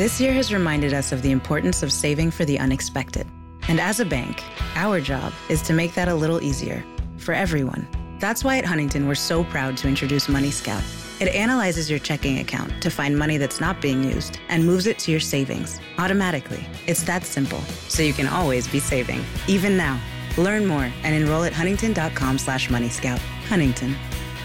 This year has reminded us of the importance of saving for the unexpected. And as a bank, our job is to make that a little easier for everyone. That's why at Huntington, we're so proud to introduce Money Scout. It analyzes your checking account to find money that's not being used and moves it to your savings automatically. It's that simple, so you can always be saving, even now. Learn more and enroll at huntington.com slash moneyscout. Huntington.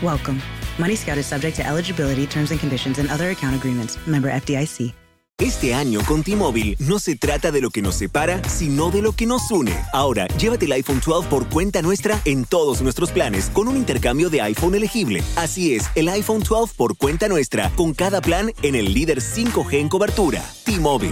Welcome. Money Scout is subject to eligibility, terms and conditions, and other account agreements. Member FDIC. Este año con T-Mobile no se trata de lo que nos separa, sino de lo que nos une. Ahora, llévate el iPhone 12 por cuenta nuestra en todos nuestros planes con un intercambio de iPhone elegible. Así es, el iPhone 12 por cuenta nuestra, con cada plan en el líder 5G en cobertura. T-Mobile.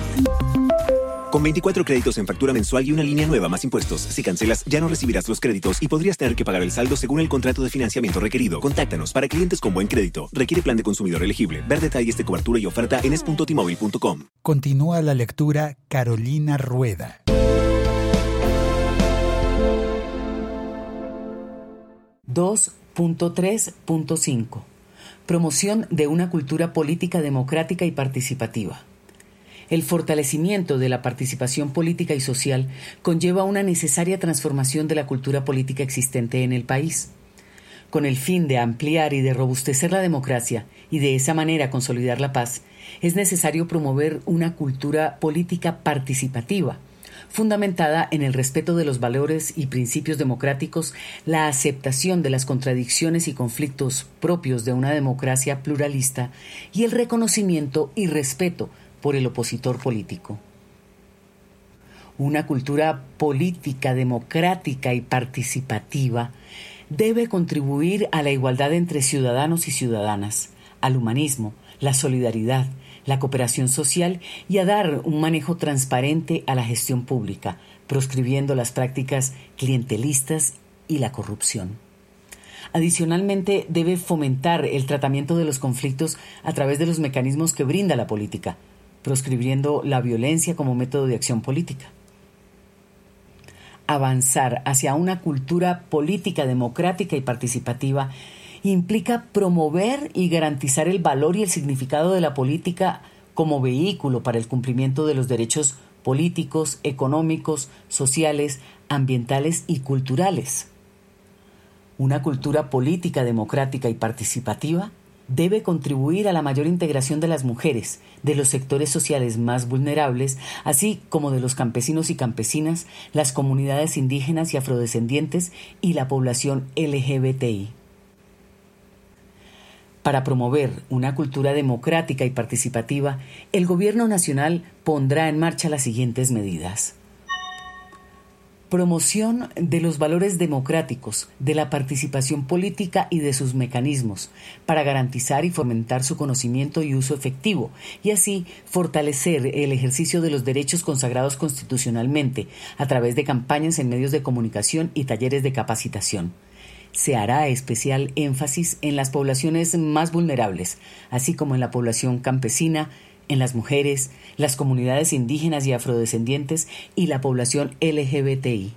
Con 24 créditos en factura mensual y una línea nueva más impuestos, si cancelas ya no recibirás los créditos y podrías tener que pagar el saldo según el contrato de financiamiento requerido. Contáctanos para clientes con buen crédito. Requiere plan de consumidor elegible. Ver detalles de cobertura y oferta en es.timóvil.com. Continúa la lectura Carolina Rueda. ...2.3.5... Promoción de una cultura política democrática y participativa. El fortalecimiento de la participación política y social conlleva una necesaria transformación de la cultura política existente en el país. Con el fin de ampliar y de robustecer la democracia y de esa manera consolidar la paz, es necesario promover una cultura política participativa, fundamentada en el respeto de los valores y principios democráticos, la aceptación de las contradicciones y conflictos propios de una democracia pluralista y el reconocimiento y respeto por el opositor político. Una cultura política, democrática y participativa debe contribuir a la igualdad entre ciudadanos y ciudadanas, al humanismo, la solidaridad, la cooperación social y a dar un manejo transparente a la gestión pública, proscribiendo las prácticas clientelistas y la corrupción. Adicionalmente, debe fomentar el tratamiento de los conflictos a través de los mecanismos que brinda la política, proscribiendo la violencia como método de acción política. Avanzar hacia una cultura política democrática y participativa implica promover y garantizar el valor y el significado de la política como vehículo para el cumplimiento de los derechos políticos, económicos, sociales, ambientales y culturales. Una cultura política democrática y participativa debe contribuir a la mayor integración de las mujeres, de los sectores sociales más vulnerables, así como de los campesinos y campesinas, las comunidades indígenas y afrodescendientes y la población LGBTI. Para promover una cultura democrática y participativa, el Gobierno Nacional pondrá en marcha las siguientes medidas promoción de los valores democráticos, de la participación política y de sus mecanismos, para garantizar y fomentar su conocimiento y uso efectivo, y así fortalecer el ejercicio de los derechos consagrados constitucionalmente a través de campañas en medios de comunicación y talleres de capacitación. Se hará especial énfasis en las poblaciones más vulnerables, así como en la población campesina, en las mujeres, las comunidades indígenas y afrodescendientes y la población LGBTI.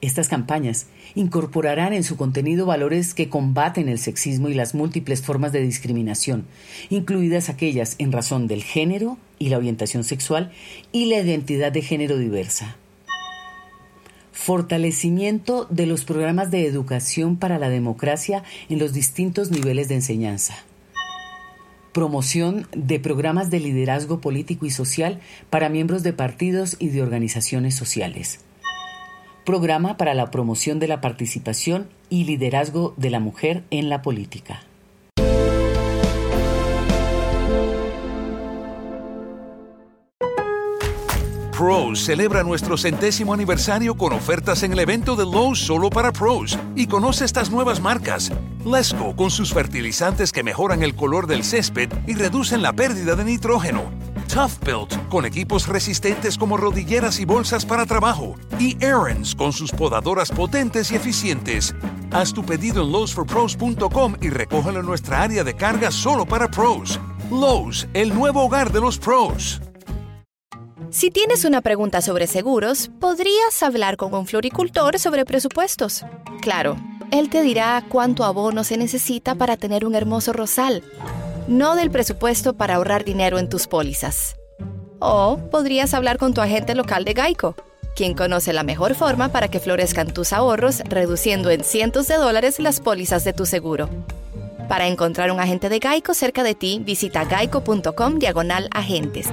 Estas campañas incorporarán en su contenido valores que combaten el sexismo y las múltiples formas de discriminación, incluidas aquellas en razón del género y la orientación sexual y la identidad de género diversa. Fortalecimiento de los programas de educación para la democracia en los distintos niveles de enseñanza promoción de programas de liderazgo político y social para miembros de partidos y de organizaciones sociales. Programa para la promoción de la participación y liderazgo de la mujer en la política. Pros celebra nuestro centésimo aniversario con ofertas en el evento de Lowe's solo para pros. Y conoce estas nuevas marcas. Lesco con sus fertilizantes que mejoran el color del césped y reducen la pérdida de nitrógeno. Tough Built con equipos resistentes como rodilleras y bolsas para trabajo. Y Aaron's con sus podadoras potentes y eficientes. Haz tu pedido en lowesforpros.com y recógelo en nuestra área de carga solo para pros. Lowe's, el nuevo hogar de los pros. Si tienes una pregunta sobre seguros, podrías hablar con un floricultor sobre presupuestos. Claro, él te dirá cuánto abono se necesita para tener un hermoso rosal no del presupuesto para ahorrar dinero en tus pólizas. O podrías hablar con tu agente local de Geico, quien conoce la mejor forma para que florezcan tus ahorros, reduciendo en cientos de dólares las pólizas de tu seguro. Para encontrar un agente de Geico cerca de ti, visita geico.com diagonal agentes.